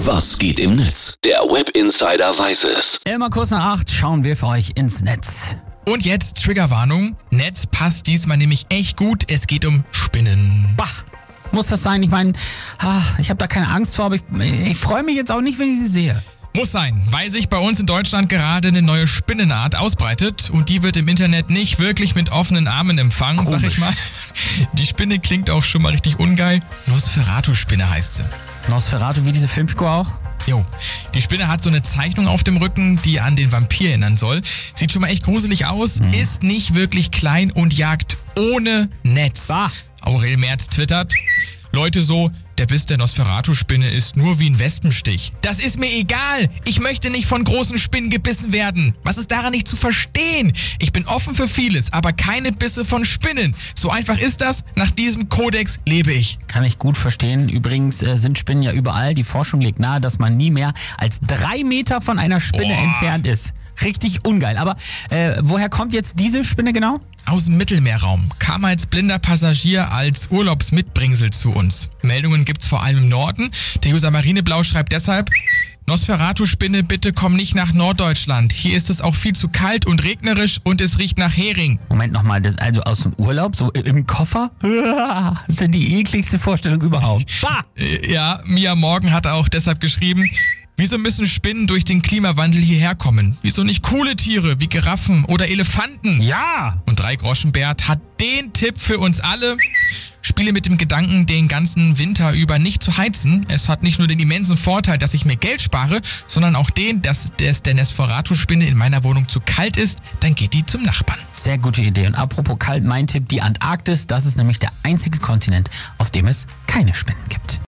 Was geht im Netz? Der Web Insider weiß es. Immer kurz nach acht schauen wir für euch ins Netz. Und jetzt Triggerwarnung. Netz passt diesmal nämlich echt gut. Es geht um Spinnen. Bah, muss das sein? Ich meine, ah, ich habe da keine Angst vor, aber ich, ich freue mich jetzt auch nicht, wenn ich sie sehe. Muss sein, weil sich bei uns in Deutschland gerade eine neue Spinnenart ausbreitet und die wird im Internet nicht wirklich mit offenen Armen empfangen, sag ich Komisch. mal. Die Spinne klingt auch schon mal richtig ungeil. Nosferatu-Spinne heißt sie. Nosferatu wie diese Filmfigur auch? Jo, die Spinne hat so eine Zeichnung auf dem Rücken, die an den Vampir erinnern soll. Sieht schon mal echt gruselig aus, ist nicht wirklich klein und jagt ohne Netz. Bah. Aurel Merz twittert, Leute so, der Biss der Nosferatu-Spinne ist nur wie ein Wespenstich. Das ist mir egal. Ich möchte nicht von großen Spinnen gebissen werden. Was ist daran nicht zu verstehen? Ich bin offen für vieles, aber keine Bisse von Spinnen. So einfach ist das. Nach diesem Kodex lebe ich. Kann ich gut verstehen. Übrigens äh, sind Spinnen ja überall. Die Forschung legt nahe, dass man nie mehr als drei Meter von einer Spinne Boah. entfernt ist. Richtig ungeil. Aber äh, woher kommt jetzt diese Spinne genau? Aus dem Mittelmeerraum kam als blinder Passagier als Urlaubsmitbringsel zu uns. Meldungen gibt's vor allem im Norden. Der User Marineblau schreibt deshalb, Nosferatu-Spinne, bitte komm nicht nach Norddeutschland. Hier ist es auch viel zu kalt und regnerisch und es riecht nach Hering. Moment nochmal, das also aus dem Urlaub, so im Koffer? Das ist ja die ekligste Vorstellung überhaupt. Bah! Äh, Ja, Mia Morgan hat auch deshalb geschrieben, wieso müssen Spinnen durch den Klimawandel hierher kommen? Wieso nicht coole Tiere wie Giraffen oder Elefanten? Ja! Und drei Groschenbert hat den Tipp für uns alle. Spiele mit dem Gedanken, den ganzen Winter über nicht zu heizen. Es hat nicht nur den immensen Vorteil, dass ich mir Geld spare, sondern auch den, dass es der Nesferatu-Spinne in meiner Wohnung zu kalt ist. Dann geht die zum Nachbarn. Sehr gute Idee. Und apropos kalt, mein Tipp, die Antarktis, das ist nämlich der einzige Kontinent, auf dem es keine Spinnen gibt.